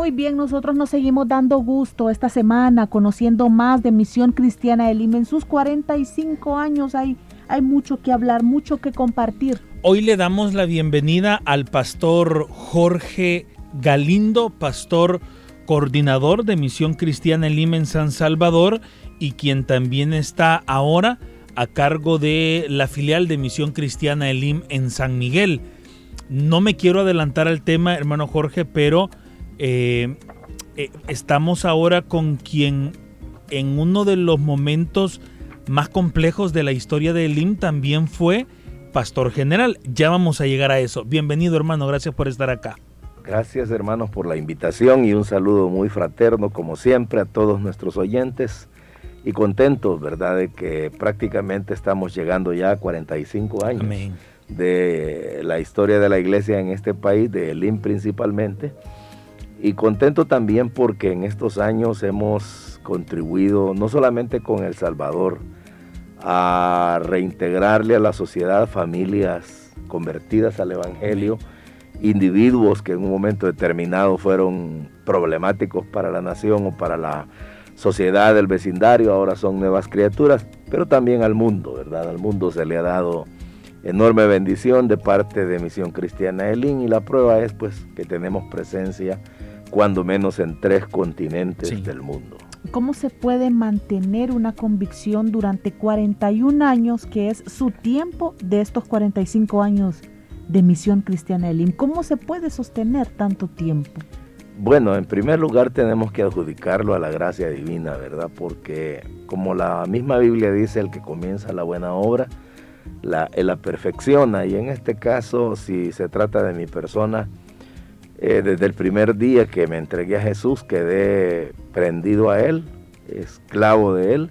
Muy bien, nosotros nos seguimos dando gusto esta semana, conociendo más de Misión Cristiana de Lima. En sus 45 años hay, hay mucho que hablar, mucho que compartir. Hoy le damos la bienvenida al pastor Jorge Galindo, pastor coordinador de Misión Cristiana en Lima en San Salvador y quien también está ahora a cargo de la filial de Misión Cristiana Elim en San Miguel. No me quiero adelantar al tema, hermano Jorge, pero eh, eh, estamos ahora con quien en uno de los momentos más complejos de la historia de Elim también fue pastor general. Ya vamos a llegar a eso. Bienvenido hermano, gracias por estar acá. Gracias hermanos por la invitación y un saludo muy fraterno como siempre a todos nuestros oyentes y contentos, ¿verdad? De que prácticamente estamos llegando ya a 45 años de la historia de la iglesia en este país, de Elim principalmente y contento también porque en estos años hemos contribuido no solamente con El Salvador a reintegrarle a la sociedad familias convertidas al Evangelio, individuos que en un momento determinado fueron problemáticos para la nación o para la sociedad del vecindario, ahora son nuevas criaturas, pero también al mundo, ¿verdad? Al mundo se le ha dado enorme bendición de parte de Misión Cristiana Elín y la prueba es pues que tenemos presencia cuando menos en tres continentes del mundo. ¿Cómo se puede mantener una convicción durante 41 años, que es su tiempo de estos 45 años de Misión Cristiana Elim? ¿Cómo se puede sostener tanto tiempo? Bueno, en primer lugar tenemos que adjudicarlo a la gracia divina, ¿verdad? Porque como la misma Biblia dice, el que comienza la buena obra, la, la perfecciona. Y en este caso, si se trata de mi persona, eh, desde el primer día que me entregué a Jesús quedé prendido a Él, esclavo de Él,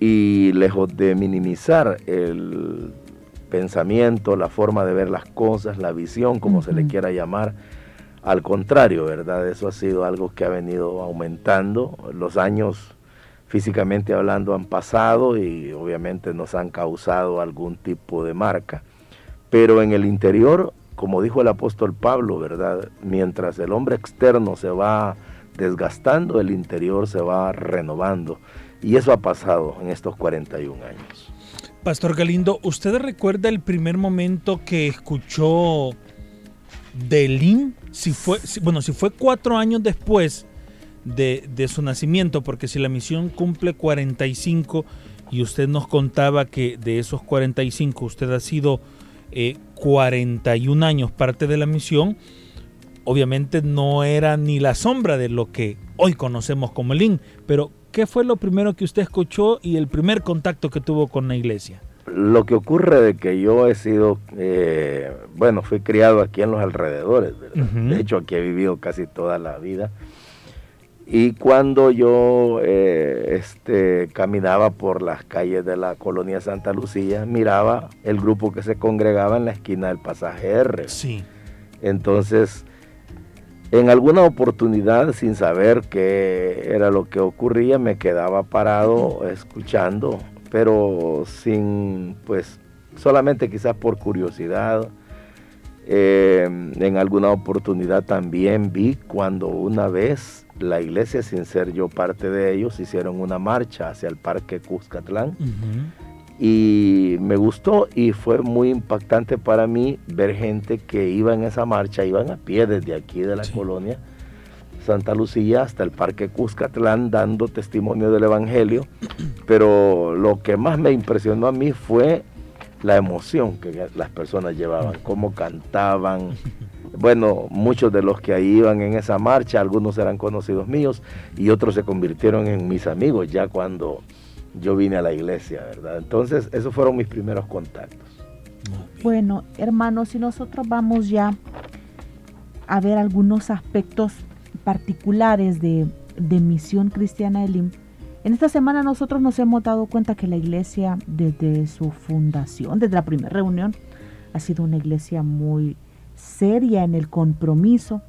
y lejos de minimizar el pensamiento, la forma de ver las cosas, la visión, como se le quiera llamar, al contrario, ¿verdad? Eso ha sido algo que ha venido aumentando. Los años, físicamente hablando, han pasado y obviamente nos han causado algún tipo de marca. Pero en el interior como dijo el apóstol Pablo, ¿verdad? Mientras el hombre externo se va desgastando, el interior se va renovando. Y eso ha pasado en estos 41 años. Pastor Galindo, ¿usted recuerda el primer momento que escuchó de Lin? Si fue, bueno, si fue cuatro años después de, de su nacimiento, porque si la misión cumple 45 y usted nos contaba que de esos 45 usted ha sido 41 eh, años parte de la misión, obviamente no era ni la sombra de lo que hoy conocemos como el pero ¿qué fue lo primero que usted escuchó y el primer contacto que tuvo con la iglesia? Lo que ocurre de que yo he sido, eh, bueno, fui criado aquí en los alrededores, de hecho aquí he vivido casi toda la vida. Y cuando yo eh, este, caminaba por las calles de la colonia Santa Lucía, miraba el grupo que se congregaba en la esquina del pasaje R. Sí. Entonces, en alguna oportunidad, sin saber qué era lo que ocurría, me quedaba parado escuchando, pero sin, pues, solamente quizás por curiosidad. Eh, en alguna oportunidad también vi cuando una vez la iglesia, sin ser yo parte de ellos, hicieron una marcha hacia el Parque Cuscatlán. Y me gustó y fue muy impactante para mí ver gente que iba en esa marcha, iban a pie desde aquí de la colonia Santa Lucía hasta el Parque Cuscatlán dando testimonio del Evangelio. Pero lo que más me impresionó a mí fue la emoción que las personas llevaban, cómo cantaban, bueno, muchos de los que ahí iban en esa marcha, algunos eran conocidos míos y otros se convirtieron en mis amigos ya cuando yo vine a la iglesia, ¿verdad? Entonces, esos fueron mis primeros contactos. Bueno, hermanos, si nosotros vamos ya a ver algunos aspectos particulares de, de Misión Cristiana Elim, en esta semana nosotros nos hemos dado cuenta que la iglesia desde su fundación, desde la primera reunión, ha sido una iglesia muy seria en el compromiso,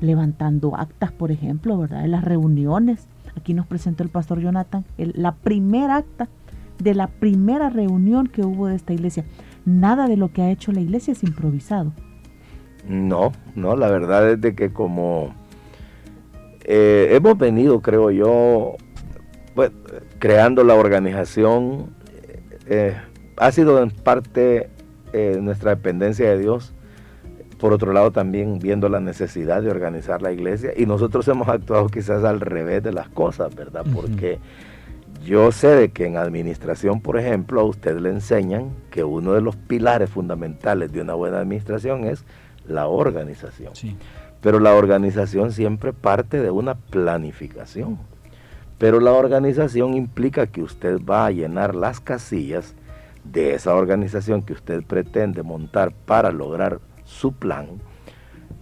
levantando actas, por ejemplo, ¿verdad? En las reuniones. Aquí nos presentó el pastor Jonathan la primera acta de la primera reunión que hubo de esta iglesia. Nada de lo que ha hecho la iglesia es improvisado. No, no, la verdad es de que como eh, hemos venido, creo yo, pues, creando la organización, eh, ha sido en parte eh, nuestra dependencia de Dios, por otro lado también viendo la necesidad de organizar la iglesia y nosotros hemos actuado quizás al revés de las cosas, ¿verdad? Porque yo sé de que en administración, por ejemplo, a usted le enseñan que uno de los pilares fundamentales de una buena administración es la organización. Pero la organización siempre parte de una planificación. Pero la organización implica que usted va a llenar las casillas de esa organización que usted pretende montar para lograr su plan,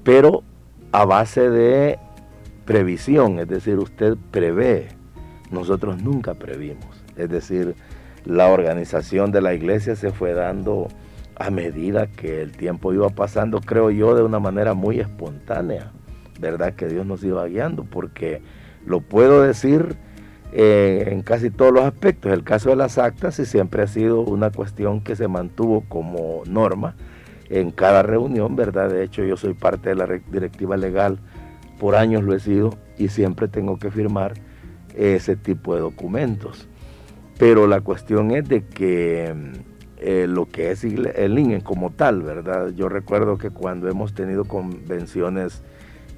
pero a base de previsión, es decir, usted prevé, nosotros nunca previmos, es decir, la organización de la iglesia se fue dando a medida que el tiempo iba pasando, creo yo, de una manera muy espontánea, ¿verdad? Que Dios nos iba guiando, porque lo puedo decir eh, en casi todos los aspectos. El caso de las actas y siempre ha sido una cuestión que se mantuvo como norma en cada reunión, ¿verdad? De hecho, yo soy parte de la directiva legal, por años lo he sido y siempre tengo que firmar ese tipo de documentos. Pero la cuestión es de que eh, lo que es el INE como tal, ¿verdad? Yo recuerdo que cuando hemos tenido convenciones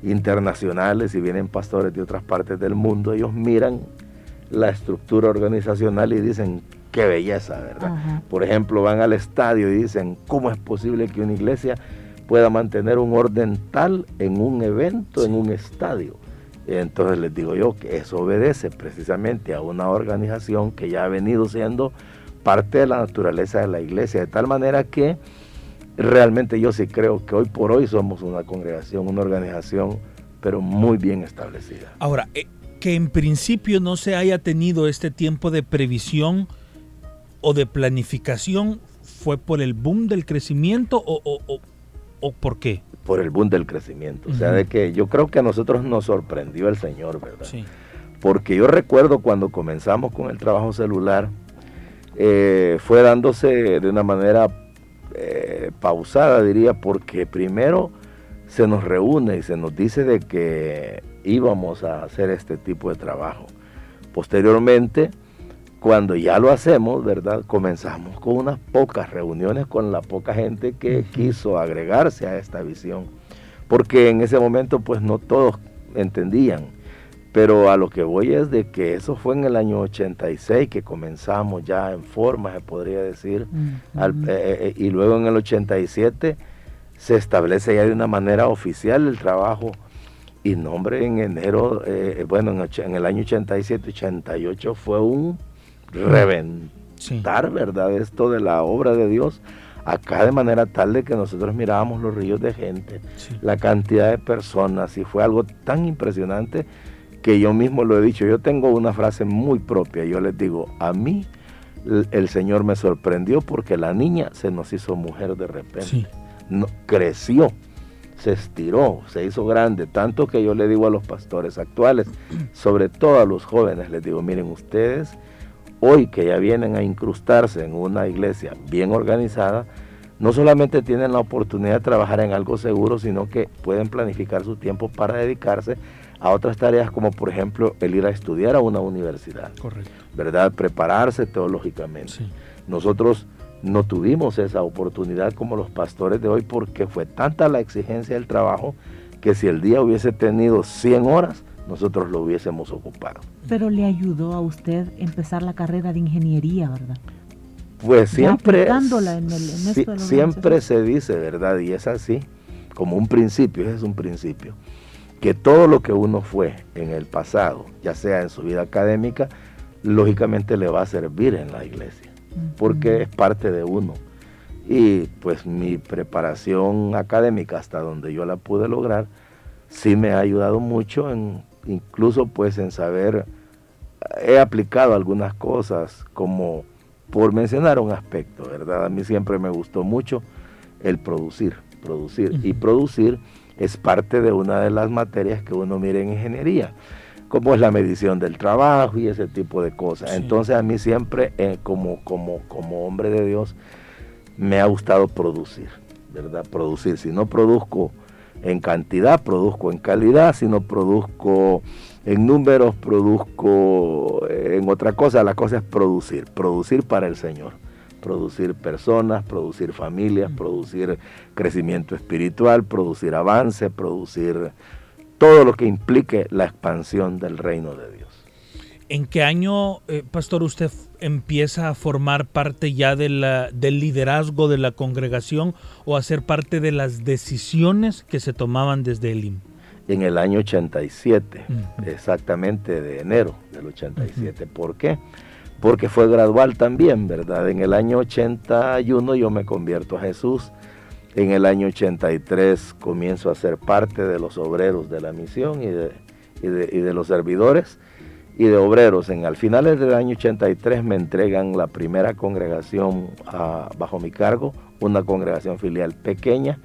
internacionales y vienen pastores de otras partes del mundo, ellos miran la estructura organizacional y dicen, qué belleza, ¿verdad? Por ejemplo, van al estadio y dicen, ¿cómo es posible que una iglesia pueda mantener un orden tal en un evento, en un estadio? Entonces les digo yo que eso obedece precisamente a una organización que ya ha venido siendo parte de la naturaleza de la iglesia, de tal manera que realmente yo sí creo que hoy por hoy somos una congregación, una organización, pero muy bien establecida. Ahora, eh, que en principio no se haya tenido este tiempo de previsión, o de planificación fue por el boom del crecimiento o, o, o, por qué? Por el boom del crecimiento. O sea, de que yo creo que a nosotros nos sorprendió el Señor, ¿verdad? Sí. Porque yo recuerdo cuando comenzamos con el trabajo celular, eh, fue dándose de una manera eh, pausada, diría, porque primero se nos reúne y se nos dice de que íbamos a hacer este tipo de trabajo. Posteriormente, cuando ya lo hacemos, ¿verdad? Comenzamos con unas pocas reuniones con la poca gente que quiso agregarse a esta visión. Porque en ese momento pues no todos entendían. Pero a lo que voy es de que eso fue en el año 86 que comenzamos ya en forma, se podría decir. Eh, eh, eh, y luego en el 87 se establece ya de una manera oficial el trabajo. Y nombre en enero, bueno, en, en el año 87, 88 fue un reventar, ¿verdad? Esto de la obra de Dios acá de manera tal de que nosotros mirábamos los ríos de gente, la cantidad de personas, y fue algo tan impresionante que yo mismo lo he dicho. Yo tengo una frase muy propia, yo les digo, a mí el Señor me sorprendió porque la niña se nos hizo mujer de repente, no, creció, se estiró, se hizo grande, tanto que yo le digo a los pastores actuales, sobre todo a los jóvenes, les digo, miren ustedes, hoy que ya vienen a incrustarse en una iglesia bien organizada, no solamente tienen la oportunidad de trabajar en algo seguro, sino que pueden planificar su tiempo para dedicarse a otras tareas como por ejemplo el ir a estudiar a una universidad. Correcto. ¿Verdad? Prepararse teológicamente. Nosotros no tuvimos esa oportunidad como los pastores de hoy porque fue tanta la exigencia del trabajo que si el día hubiese tenido 100 horas, nosotros lo hubiésemos ocupado. Pero le ayudó a usted empezar la carrera de ingeniería, ¿verdad? Pues siempre, siempre se dice, ¿verdad? Y es así, como un principio, ese es un principio, que todo lo que uno fue en el pasado, ya sea en su vida académica, lógicamente le va a servir en la iglesia, porque es parte de uno. Y pues mi preparación académica hasta donde yo la pude lograr, sí me ha ayudado mucho en incluso pues en saber, he aplicado algunas cosas como por mencionar un aspecto, ¿verdad? A mí siempre me gustó mucho el producir, producir. Y producir es parte de una de las materias que uno mira en ingeniería, como es la medición del trabajo y ese tipo de cosas. Entonces a mí siempre, eh, como, como, como hombre de Dios, me ha gustado producir, ¿verdad? Producir. Si no produzco en cantidad, produzco en calidad, si no produzco en números, produzco en otra cosa, la cosa es producir, producir para el Señor, producir personas, producir familias, producir crecimiento espiritual, producir avance, producir todo lo que implique la expansión del reino de Dios. ¿En qué año, eh, pastor, usted empieza a formar parte ya de la, del liderazgo de la congregación o a ser parte de las decisiones que se tomaban desde el IM? En el año 87, exactamente de enero del 87. ¿Por qué? Porque fue gradual también, ¿verdad? En el año 81 yo me convierto a Jesús. En el año 83 comienzo a ser parte de los obreros de la misión y de, y de los servidores y de obreros. En al finales del año 83 me entregan la primera congregación ah, bajo mi cargo, una congregación filial pequeña.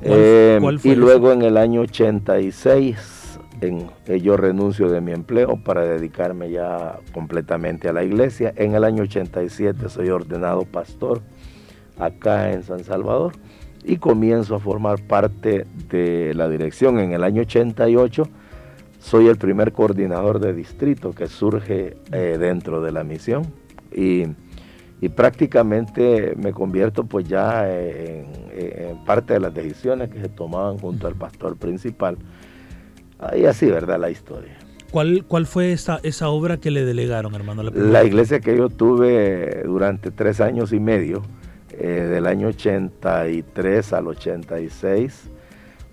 Eh, y luego en el año 86 en, eh, yo renuncio de mi empleo para dedicarme ya completamente a la iglesia. En el año 87 soy ordenado pastor acá en San Salvador y comienzo a formar parte de la dirección en el año 88 soy el primer coordinador de distrito que surge eh, dentro de la misión y, prácticamente me convierto pues ya en, parte de las decisiones que se tomaban junto al pastor principal. Y así, ¿verdad? La historia. ¿Cuál, cuál fue esa, esa obra que le delegaron, hermano? La, iglesia que yo tuve durante tres años y medio, eh, del año 83 al 86,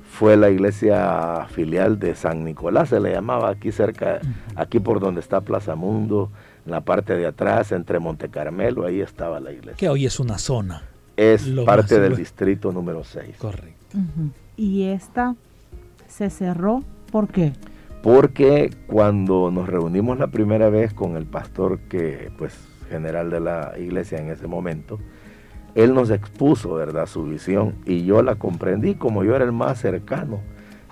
fue la iglesia filial de San Nicolás, se le llamaba aquí cerca, aquí por donde está Plaza Mundo, en la parte de atrás, entre Monte Carmelo, ahí estaba la iglesia. Que hoy es una zona. Es parte del distrito número 6. Correcto. ¿Y esta se cerró? ¿Por qué? Porque cuando nos reunimos la primera vez con el pastor que, pues, general de la iglesia en ese momento, él nos expuso, ¿verdad?, su visión y yo la comprendí como yo era el más cercano.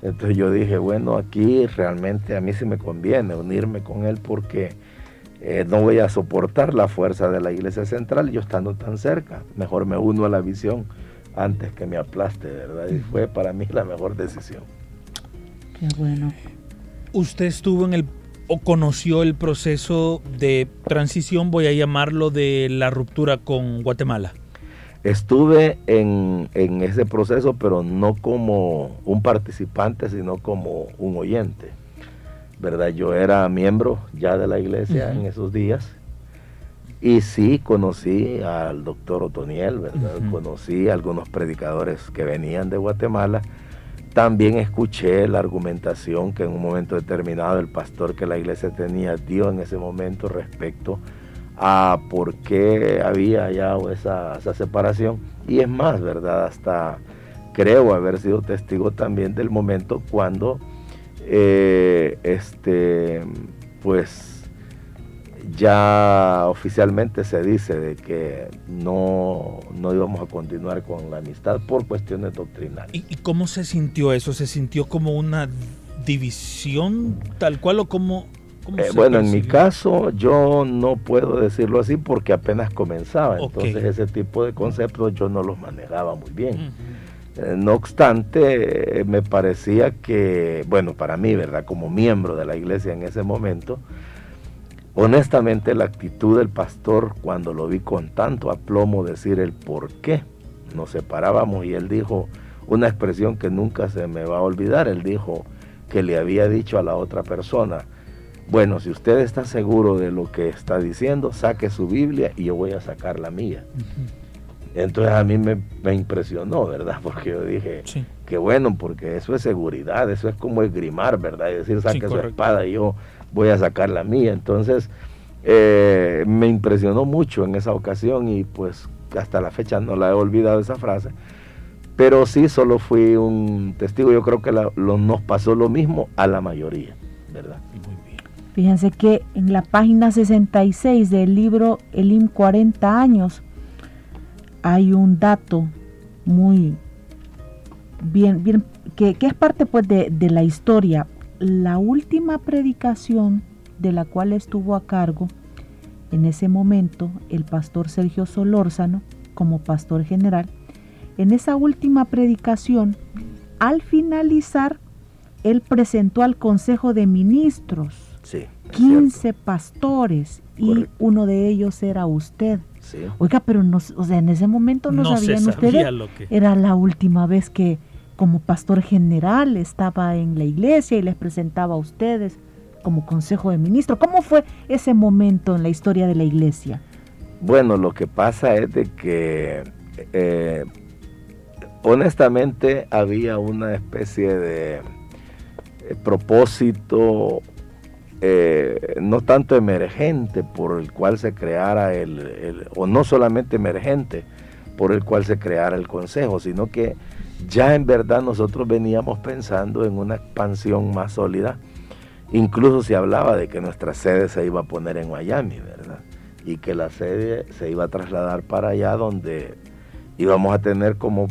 Entonces yo dije, bueno, aquí realmente a mí sí me conviene unirme con él porque eh, no voy a soportar la fuerza de la iglesia central yo estando tan cerca. Mejor me uno a la visión antes que me aplaste, ¿verdad? Y fue para mí la mejor decisión. Qué bueno. Usted estuvo en el o conoció el proceso de transición, voy a llamarlo, de la ruptura con Guatemala. Estuve en, ese proceso, pero no como un participante, sino como un oyente. ¿Verdad? Yo era miembro ya de la iglesia en esos días. Y sí conocí al doctor Otoniel, ¿verdad? Conocí a algunos predicadores que venían de Guatemala. También escuché la argumentación que en un momento determinado el pastor que la iglesia tenía dio en ese momento respecto a por qué había ya esa, separación. Y es más, ¿verdad? Hasta creo haber sido testigo también del momento cuando, eh, este, pues, ya oficialmente se dice de que no, no íbamos a continuar con la amistad por cuestiones doctrinales. ¿Y, ¿Y, cómo se sintió eso? ¿Se sintió como una división tal cual o como eh, bueno, en mi caso yo no puedo decirlo así porque apenas comenzaba, entonces ese tipo de conceptos yo no los manejaba muy bien. Eh, no obstante, me parecía que, bueno, para mí, ¿verdad? Como miembro de la iglesia en ese momento, honestamente la actitud del pastor cuando lo vi con tanto aplomo decir el por qué nos separábamos y él dijo una expresión que nunca se me va a olvidar, él dijo que le había dicho a la otra persona, bueno, si usted está seguro de lo que está diciendo, saque su Biblia y yo voy a sacar la mía. Entonces a mí me, impresionó, ¿verdad? Porque yo dije, que bueno, porque eso es seguridad, eso es como esgrimar, ¿verdad? Y decir, saque su espada y yo voy a sacar la mía. Entonces, eh, me impresionó mucho en esa ocasión y pues hasta la fecha no la he olvidado esa frase, pero sí solo fui un testigo, yo creo que nos pasó lo mismo a la mayoría, ¿verdad? Muy bien. Fíjense que en la página 66 del libro Elim 40 años hay un dato muy bien, que, es parte pues de, de la historia. La última predicación de la cual estuvo a cargo en ese momento el pastor Sergio Solórzano como pastor general, en esa última predicación, al finalizar, él presentó al Consejo de Ministros 15 pastores y uno de ellos era usted. Oiga, pero no, o sea, en ese momento no, sabían ustedes. Lo que... Era la última vez que como pastor general estaba en la iglesia y les presentaba a ustedes como Consejo de Ministros. ¿Cómo fue ese momento en la historia de la iglesia? Bueno, lo que pasa es de que eh, honestamente había una especie de eh, propósito eh, no tanto emergente por el cual se creara el, o no solamente emergente por el cual se creara el consejo, sino que ya en verdad nosotros veníamos pensando en una expansión más sólida Incluso se hablaba de que nuestra sede se iba a poner en Miami, ¿verdad? Y que la sede se iba a trasladar para allá donde íbamos a tener como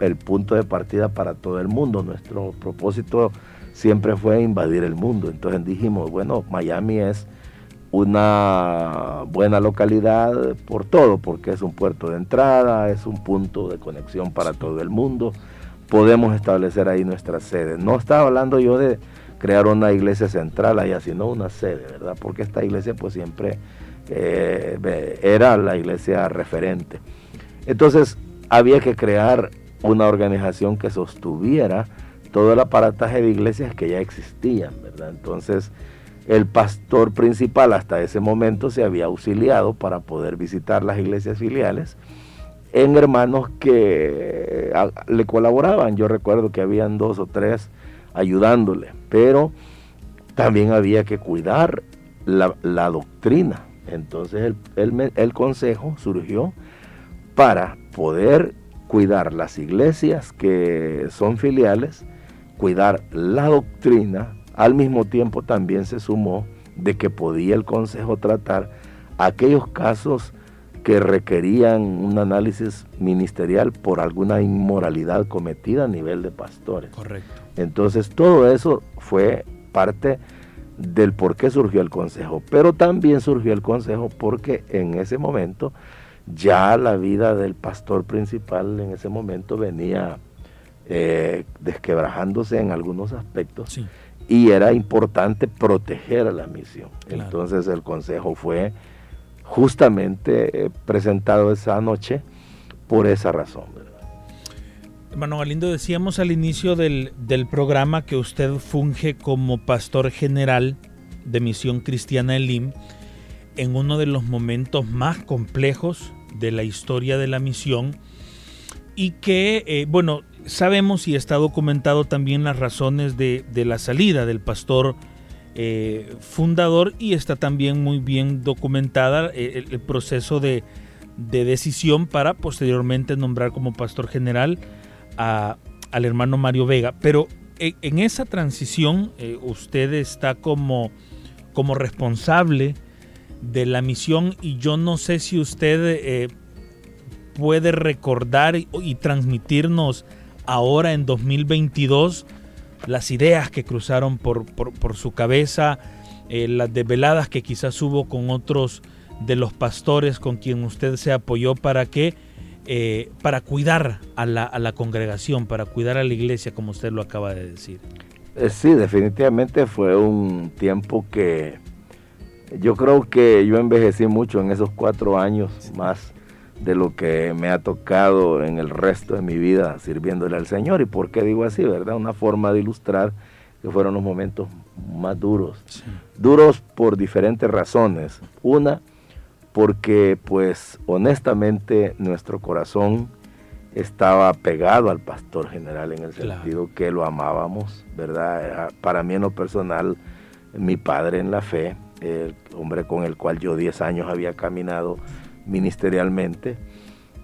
el punto de partida para todo el mundo. Nuestro propósito siempre fue invadir el mundo. Entonces dijimos, bueno, Miami es una buena localidad por todo, porque es un puerto de entrada, es un punto de conexión para todo el mundo. Podemos establecer ahí nuestra sede. No estaba hablando yo de crear una iglesia central allá, sino una sede, ¿verdad? Porque esta iglesia pues siempre eh, era la iglesia referente. Entonces había que crear una organización que sostuviera todo el aparataje de iglesias que ya existían, ¿verdad? Entonces el pastor principal hasta ese momento se había auxiliado para poder visitar las iglesias filiales en hermanos que eh, le colaboraban. Yo recuerdo que habían dos o tres ayudándole, pero también había que cuidar la, doctrina. Entonces el, el, consejo surgió para poder cuidar las iglesias que son filiales, cuidar la doctrina, al mismo tiempo también se sumó de que podía el consejo tratar aquellos casos que requerían un análisis ministerial por alguna inmoralidad cometida a nivel de pastores. Correcto. Entonces todo eso fue parte del por qué surgió el consejo, pero también surgió el consejo porque en ese momento ya la vida del pastor principal en ese momento venía eh, desquebrajándose en algunos aspectos y era importante proteger a la misión. Entonces el consejo fue justamente eh, presentado esa noche por esa razón. Hermano Galindo, decíamos al inicio del, programa que usted funge como pastor general de Misión Cristiana Elim en uno de los momentos más complejos de la historia de la misión y que, eh, bueno, sabemos y está documentado también las razones de, la salida del pastor eh, fundador y está también muy bien documentada eh, el, proceso de, de decisión para posteriormente nombrar como pastor general al hermano Mario Vega, pero en, esa transición usted está como, como responsable de la misión y yo no sé si usted puede recordar y, transmitirnos ahora en 2022 las ideas que cruzaron por, por, su cabeza, eh, las desveladas que quizás hubo con otros de los pastores con quien usted se apoyó para que eh, para cuidar a la, a la, congregación, para cuidar a la iglesia, como usted lo acaba de decir. Eh, sí, definitivamente fue un tiempo que yo creo que yo envejecí mucho en esos cuatro años más de lo que me ha tocado en el resto de mi vida sirviéndole al Señor. ¿Y por qué digo así, verdad? Una forma de ilustrar que fueron los momentos más duros. Duros por diferentes razones. Una, porque pues honestamente nuestro corazón estaba pegado al pastor general en el sentido que lo amábamos, ¿verdad? Para mí en lo personal, mi padre en la fe, el hombre con el cual yo 10 años había caminado ministerialmente,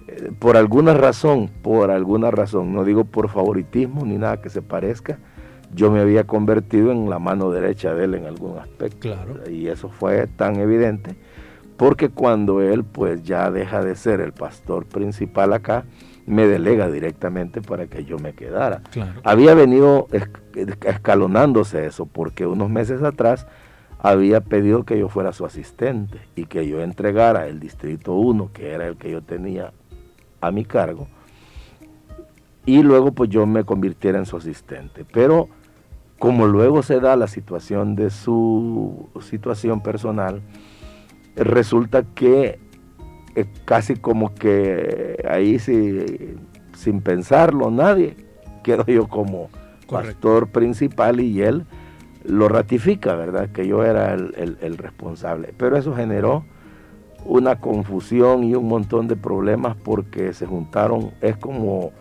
eh, por alguna razón, por alguna razón, no digo por favoritismo ni nada que se parezca, yo me había convertido en la mano derecha de él en algún aspecto. Claro. Y eso fue tan evidente porque cuando él pues ya deja de ser el pastor principal acá, me delega directamente para que yo me quedara. Claro. Había venido escalonándose eso porque unos meses atrás había pedido que yo fuera su asistente y que yo entregara el distrito 1, que era el que yo tenía a mi cargo, y luego pues yo me convirtiera en su asistente. Pero como luego se da la situación de su situación personal, resulta que eh, casi como que ahí sí, sin pensarlo nadie, quedo yo como pastor principal y él lo ratifica, ¿verdad? Que yo era el, responsable. Pero eso generó una confusión y un montón de problemas porque se juntaron, es como,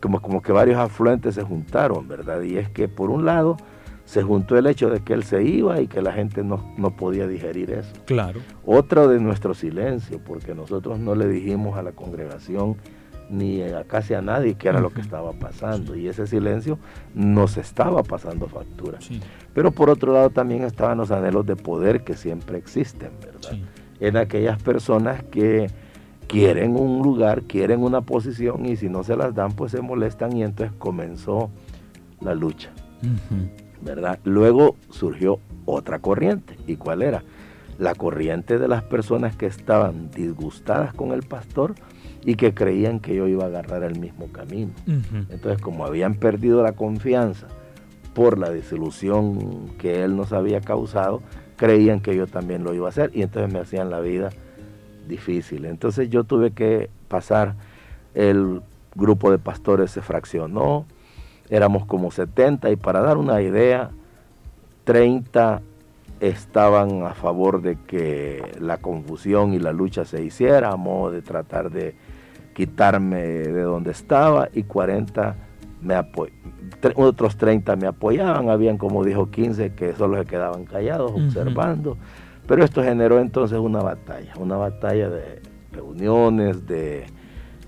como, como que varios afluentes se juntaron, ¿verdad? Y es que por un lado se juntó el hecho de que él se iba y que la gente no, no podía digerir eso. Claro. Otro de nuestro silencio, porque nosotros no le dijimos a la congregación ni a casi a nadie qué era lo que estaba pasando. Y ese silencio nos estaba pasando factura. Pero por otro lado también estaban los anhelos de poder que siempre existen, ¿verdad? En aquellas personas que quieren un lugar, quieren una posición y si no se las dan, pues se molestan y entonces comenzó la lucha, ¿verdad? Luego surgió otra corriente. ¿Y cuál era? La corriente de las personas que estaban disgustadas con el pastor, y que creían que yo iba a agarrar el mismo camino. Entonces, como habían perdido la confianza por la desilusión que él nos había causado, creían que yo también lo iba a hacer y entonces me hacían la vida difícil. Entonces yo tuve que pasar, el grupo de pastores se fraccionó, éramos como 70 y para dar una idea, 30 estaban a favor de que la confusión y la lucha se hiciera, a modo de tratar de quitarme de donde estaba y 40 me otros 30 me apoyaban, habían como dijo 15 que solo se quedaban callados observando, pero esto generó entonces una batalla, una batalla de reuniones, de,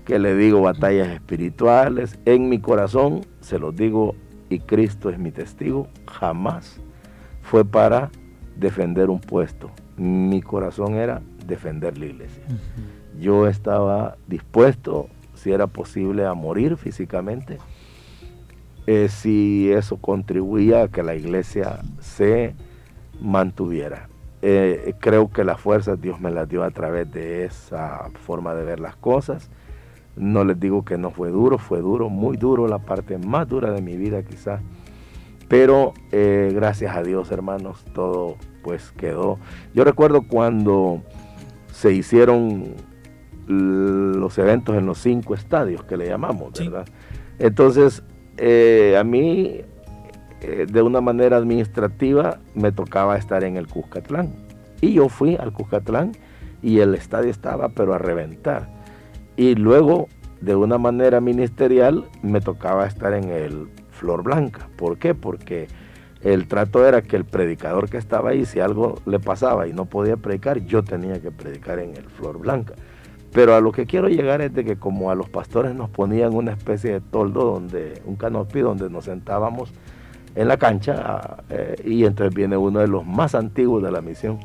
que le digo, batallas espirituales. En mi corazón, se los digo, y Cristo es mi testigo, jamás fue para defender un puesto. Mi corazón era defender la iglesia. Yo estaba dispuesto, si era posible, a morir físicamente, eh, si eso contribuía a que la iglesia se mantuviera. Eh, creo que las fuerzas Dios me las dio a través de esa forma de ver las cosas. No les digo que no fue duro, fue duro, muy duro, la parte más dura de mi vida quizás. Pero eh, gracias a Dios, hermanos, todo pues quedó. Yo recuerdo cuando se hicieron los eventos en los cinco estadios que le llamamos, ¿verdad? Entonces, eh, a mí, eh, de una manera administrativa, me tocaba estar en el Cuscatlán. Y yo fui al Cuscatlán y el estadio estaba, pero a reventar. Y luego, de una manera ministerial, me tocaba estar en el Flor Blanca. ¿Por qué? Porque el trato era que el predicador que estaba ahí, si algo le pasaba y no podía predicar, yo tenía que predicar en el Flor Blanca. Pero a lo que quiero llegar es de que como a los pastores nos ponían una especie de toldo, donde un canopy donde nos sentábamos en la cancha, eh, y entonces viene uno de los más antiguos de la misión.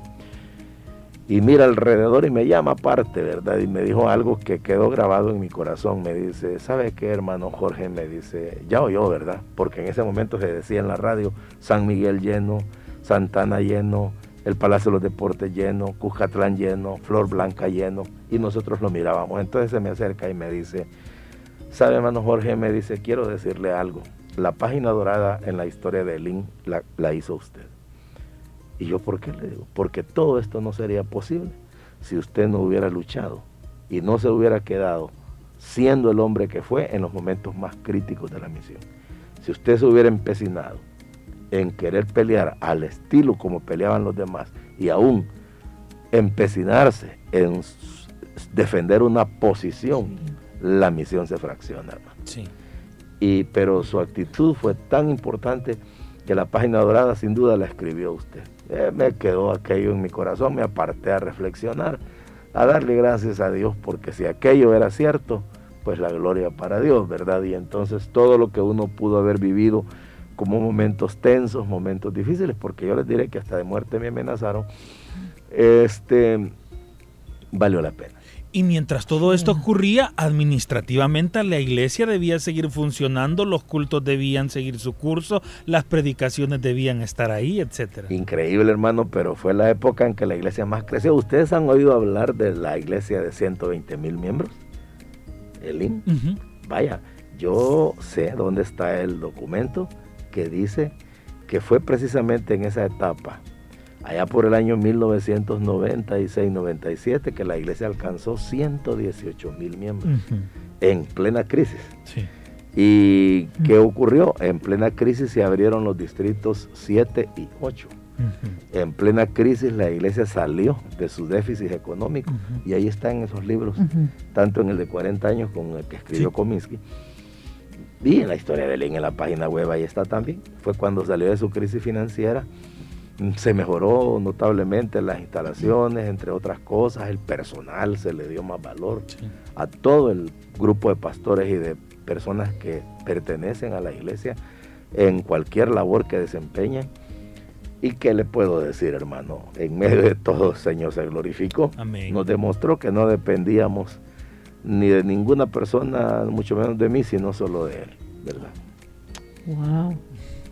Y mira alrededor y me llama aparte, ¿verdad? Y me dijo algo que quedó grabado en mi corazón. Me dice, ¿sabe qué, hermano Jorge? Me dice, ya oyó, ¿verdad? Porque en ese momento se decía en la radio, San Miguel lleno, Santana lleno, el Palacio de los Deportes lleno, Cuscatlán lleno, Flor Blanca lleno, y nosotros lo mirábamos. Entonces se me acerca y me dice, ¿sabe, hermano Jorge? Me dice, quiero decirle algo. La página dorada en la historia de Elín la, la hizo usted. Y yo, ¿por qué le digo? Porque todo esto no sería posible si usted no hubiera luchado y no se hubiera quedado siendo el hombre que fue en los momentos más críticos de la misión. Si usted se hubiera empecinado en querer pelear al estilo como peleaban los demás y aún empecinarse en defender una posición, la misión se fracciona. Sí. Y, pero su actitud fue tan importante que la página dorada sin duda la escribió usted. Eh, me quedó aquello en mi corazón, me aparté a reflexionar. a darle gracias a Dios, porque si aquello era cierto, pues la gloria para Dios, ¿verdad? Y entonces todo lo que uno pudo haber vivido como momentos tensos, momentos difíciles, porque yo les diré que hasta de muerte me amenazaron, este, valió la pena. Y mientras todo esto ocurría, administrativamente la iglesia debía seguir funcionando, los cultos debían seguir su curso, las predicaciones debían estar ahí, etcétera. Increíble, hermano, pero fue la época en que la iglesia más creció. ¿Ustedes han oído hablar de la iglesia de 120 mil miembros? El IN. Vaya, yo sé dónde está el documento que dice que fue precisamente en esa etapa allá por el año 1996-97 que la iglesia alcanzó 118 mil miembros en plena crisis. ¿Y qué ocurrió? En plena crisis se abrieron los distritos 7 y 8. En plena crisis la iglesia salió de su déficit económico y ahí están esos libros, tanto en el de 40 años como el que escribió Cominsky. Y en la historia de él en la página web ahí está también. Fue cuando salió de su crisis financiera se mejoró notablemente las instalaciones, entre otras cosas, el personal se le dio más valor a todo el grupo de pastores y de personas que pertenecen a la iglesia en cualquier labor que desempeñen. ¿Y qué le puedo decir, hermano? En medio de todo, Señor se glorificó. Nos demostró que no dependíamos ni de ninguna persona, mucho menos de mí, sino solo de Él, ¿verdad? Wow.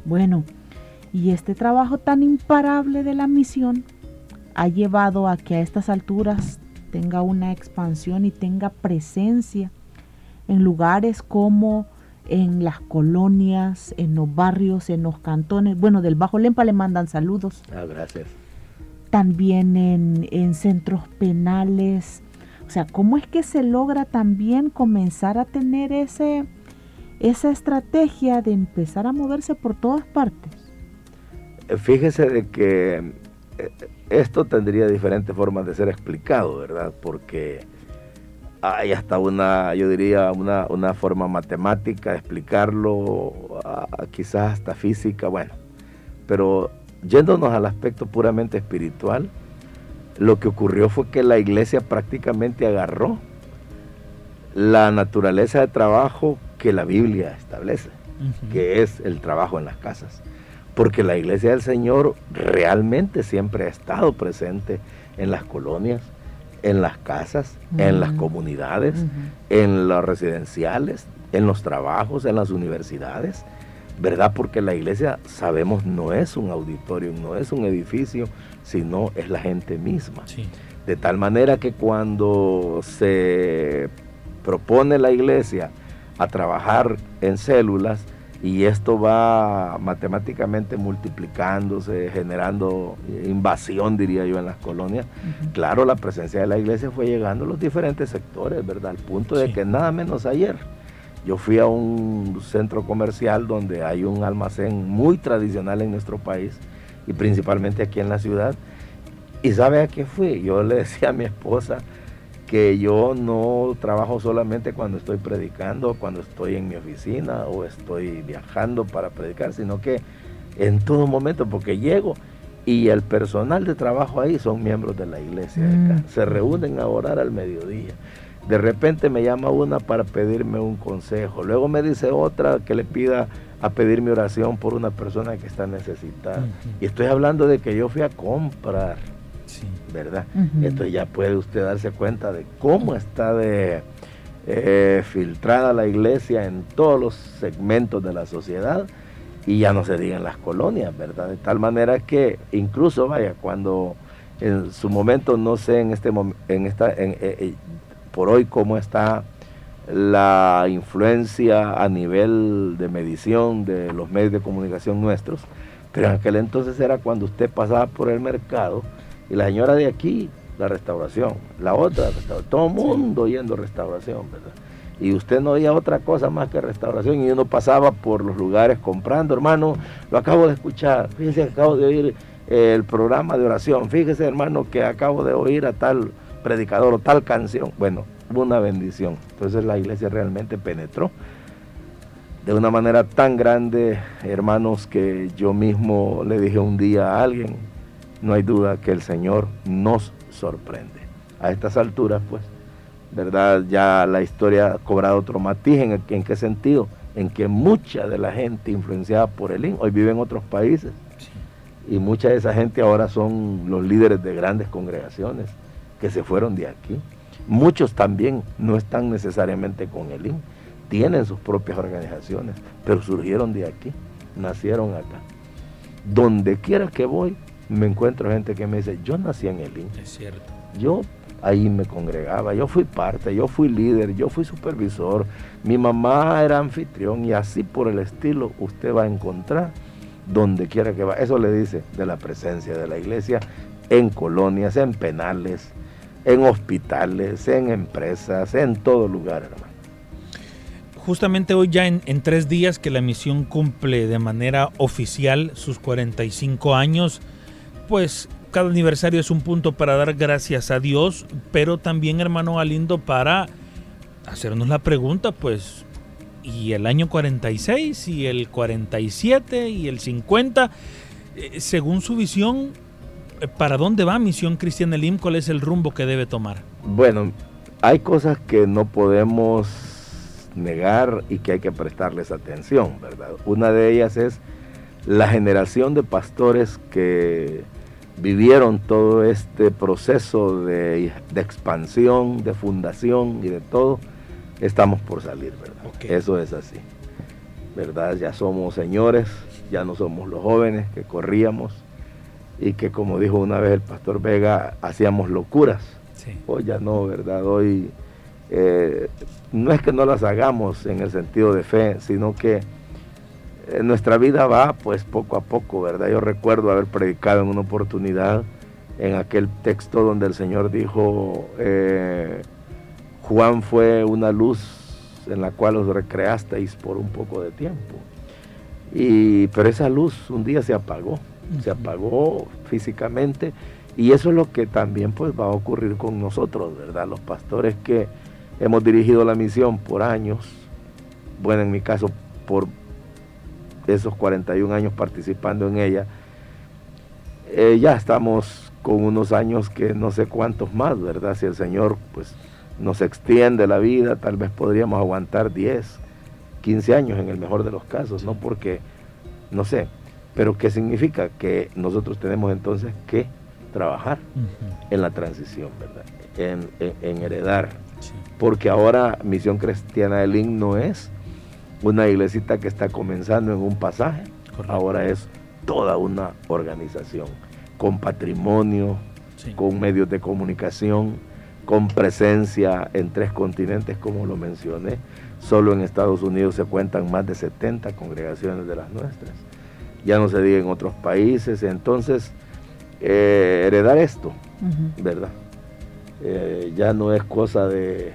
Bueno, y este trabajo tan imparable de la misión ha llevado a que a estas alturas tenga una expansión y tenga presencia en lugares como en las colonias, en los barrios, en los cantones. Bueno, del Bajo Lempa le mandan saludos. Ah, gracias. También en, en centros penales. O sea, ¿cómo es que se logra también comenzar a tener ese, esa estrategia de empezar a moverse por todas partes? Fíjese de que eh, esto tendría diferentes formas de ser explicado, ¿verdad? Porque hay hasta una, yo diría, una, forma matemática de explicarlo, quizás hasta física, bueno. Pero yéndonos al aspecto puramente espiritual, lo que ocurrió fue que la iglesia prácticamente agarró la naturaleza de trabajo que la Biblia establece, que es el trabajo en las casas. Porque la iglesia del Señor realmente siempre ha estado presente en las colonias, en las casas, en las comunidades, en los residenciales, en los trabajos, en las universidades, ¿verdad? Porque la iglesia, sabemos, no es un auditorio, no es un edificio, sino es la gente misma. De tal manera que cuando se propone la iglesia a trabajar en células, y esto va matemáticamente multiplicándose, generando invasión, diría yo, en las colonias. Claro, la presencia de la iglesia fue llegando a los diferentes sectores, ¿verdad? Al punto de que nada menos ayer yo fui a un centro comercial donde hay un almacén muy tradicional en nuestro país y principalmente aquí en la ciudad. ¿Y sabe a qué fui? Yo le decía a mi esposa, que yo no trabajo solamente cuando estoy predicando, cuando estoy en mi oficina o estoy viajando para predicar, sino que en todo momento, porque llego y el personal de trabajo ahí son miembros de la iglesia. Mm. Se reúnen a orar al mediodía. De repente me llama una para pedirme un consejo. Luego me dice otra que le pida a pedir mi oración por una persona que está necesitada. Y estoy hablando de que yo fui a comprar ¿verdad? Entonces ya puede usted darse cuenta de cómo está de eh, filtrada la iglesia en todos los segmentos de la sociedad y ya no se diga en las colonias, ¿verdad? De tal manera que incluso, vaya, cuando en su momento, no sé en este en esta, eh, eh, por hoy cómo está la influencia a nivel de medición de los medios de comunicación nuestros, pero en aquel entonces era cuando usted pasaba por el mercado y la señora de aquí, la restauración. La otra, restauración. Todo el mundo yendo a restauración, ¿verdad? Y usted no oía otra cosa más que restauración. Y uno pasaba por los lugares comprando, hermano, lo acabo de escuchar. Fíjese acabo de oír el programa de oración. Fíjese, hermano, que acabo de oír a tal predicador o tal canción. Bueno, una bendición. Entonces la iglesia realmente penetró de una manera tan grande, hermanos, que yo mismo le dije un día a alguien, no hay duda que el Señor nos sorprende. a estas alturas, pues, ¿verdad? Ya la historia ha cobrado otro matiz. ¿En, en qué sentido? En que mucha de la gente influenciada por el IN hoy vive en otros países. Y mucha de esa gente ahora son los líderes de grandes congregaciones que se fueron de aquí. Muchos también no están necesariamente con el IN, tienen sus propias organizaciones, pero surgieron de aquí, nacieron acá. Donde quiera que voy, me encuentro gente que me dice, yo nací en el IN. Es cierto. Yo ahí me congregaba, yo fui parte, yo fui líder, yo fui supervisor, mi mamá era anfitrión y así por el estilo usted va a encontrar donde quiera que va. Eso le dice de la presencia de la iglesia en colonias, en penales, en hospitales, en empresas, en todo lugar, hermano. Justamente hoy ya en, tres días que la misión cumple de manera oficial sus 45 años, pues cada aniversario es un punto para dar gracias a Dios, pero también, hermano Galindo, para hacernos la pregunta, pues, ¿y el año 46, y el 47, y el 50? Eh, según su visión, ¿para dónde va Misión Cristiana Elim? ¿Cuál es el rumbo que debe tomar? Bueno, hay cosas que no podemos negar y que hay que prestarles atención, ¿verdad? Una de ellas es la generación de pastores que vivieron todo este proceso de, de, expansión, de fundación y de todo, estamos por salir, ¿verdad? Okay. Eso es así, ¿verdad? Ya somos señores, ya no somos los jóvenes que corríamos y que como dijo una vez el pastor Vega, hacíamos locuras. Sí. Hoy ya no, ¿verdad? Hoy eh, no es que no las hagamos en el sentido de fe, sino que eh, nuestra vida va pues poco a poco, ¿verdad? Yo recuerdo haber predicado en una oportunidad en aquel texto donde el Señor dijo, eh, Juan fue una luz en la cual os recreasteis por un poco de tiempo. Y, pero esa luz un día se apagó, se apagó físicamente y eso es lo que también pues va a ocurrir con nosotros, ¿verdad? Los pastores que hemos dirigido la misión por años, bueno, en mi caso por esos 41 años participando en ella, eh, ya estamos con unos años que no sé cuántos más, ¿verdad? Si el Señor pues nos extiende la vida, tal vez podríamos aguantar 10, 15 años en el mejor de los casos, ¿no? Porque, no sé, pero ¿qué significa? Que nosotros tenemos entonces que trabajar uh -huh. en la transición, ¿verdad? En, en, en heredar. Sí. Porque ahora Misión Cristiana del IN no es una iglesita que está comenzando en un pasaje, Correcto. ahora es toda una organización, con patrimonio, sí. con medios de comunicación, con presencia en tres continentes, como lo mencioné. Solo en Estados Unidos se cuentan más de 70 congregaciones de las nuestras. Ya no se diga en otros países. Entonces, eh, heredar esto, uh -huh. ¿verdad? Eh, ya no es cosa de,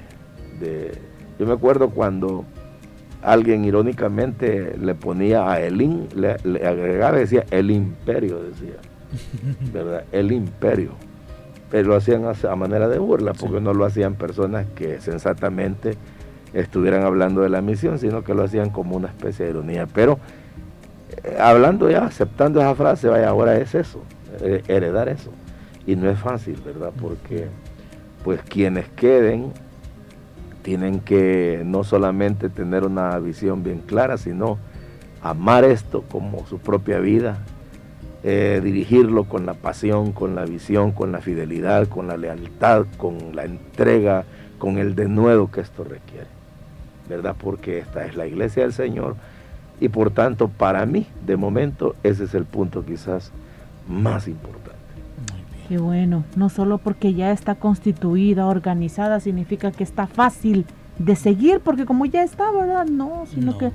de... Yo me acuerdo cuando alguien irónicamente le ponía a Elín, le, le agregaba decía el imperio, decía, ¿verdad? El imperio. Pero lo hacían a, manera de burla, porque sí. no lo hacían personas que sensatamente estuvieran hablando de la misión, sino que lo hacían como una especie de ironía. Pero hablando ya, aceptando esa frase, vaya, ahora es eso, eh, heredar eso. Y no es fácil, ¿verdad? Porque pues quienes queden tienen que no solamente tener una visión bien clara, sino amar esto como su propia vida, eh, dirigirlo con la pasión, con la visión, con la fidelidad, con la lealtad, con la entrega, con el denuedo que esto requiere, ¿verdad? Porque esta es la iglesia del Señor y por tanto para mí, de momento, ese es el punto quizás más importante. Qué bueno, no solo porque ya está constituida, organizada, significa que está fácil de seguir, porque como ya está, ¿verdad? No, sino no. que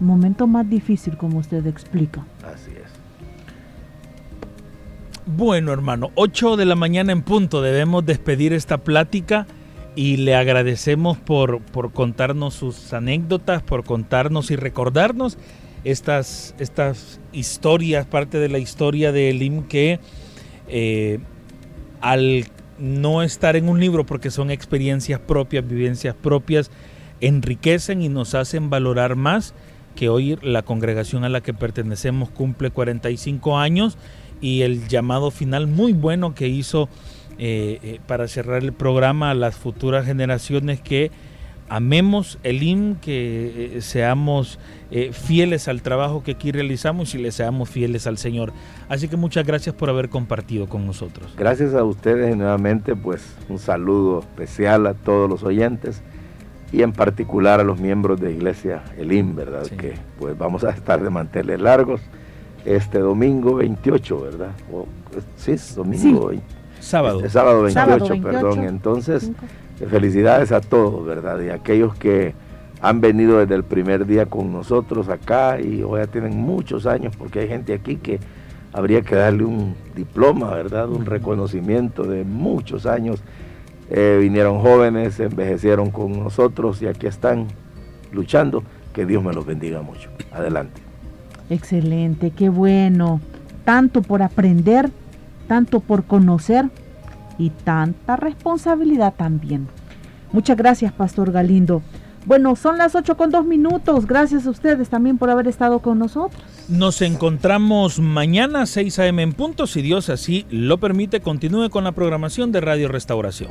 momento más difícil, como usted explica. Así es. Bueno, hermano, 8 de la mañana en punto debemos despedir esta plática y le agradecemos por, por contarnos sus anécdotas, por contarnos y recordarnos estas, estas historias, parte de la historia de Elim que eh, al no estar en un libro porque son experiencias propias, vivencias propias, enriquecen y nos hacen valorar más que hoy la congregación a la que pertenecemos cumple 45 años y el llamado final muy bueno que hizo eh, eh, para cerrar el programa a las futuras generaciones que amemos el IM, que eh, seamos fieles al trabajo que aquí realizamos y le seamos fieles al Señor. Así que muchas gracias por haber compartido con nosotros. Gracias a ustedes nuevamente, pues un saludo especial a todos los oyentes y en particular a los miembros de Iglesia Elim, ¿verdad? Que pues vamos a estar de manteles largos este domingo 28, ¿verdad? sí, domingo Sábado. Este sábado 28, perdón. Entonces, felicidades a todos, ¿verdad? Y a aquellos que han venido desde el primer día con nosotros acá y hoy ya tienen muchos años, porque hay gente aquí que habría que darle un diploma, ¿verdad? Un reconocimiento de muchos años. Eh, vinieron jóvenes, envejecieron con nosotros y aquí están luchando. Que Dios me los bendiga mucho. Adelante. Excelente, qué bueno. Tanto por aprender tanto por conocer y tanta responsabilidad también. Muchas gracias, Pastor Galindo. Bueno, son las 8 con 2 minutos. Gracias a ustedes también por haber estado con nosotros. Nos encontramos mañana 6 a.m. en punto. Si Dios así lo permite, continúe con la programación de Radio Restauración.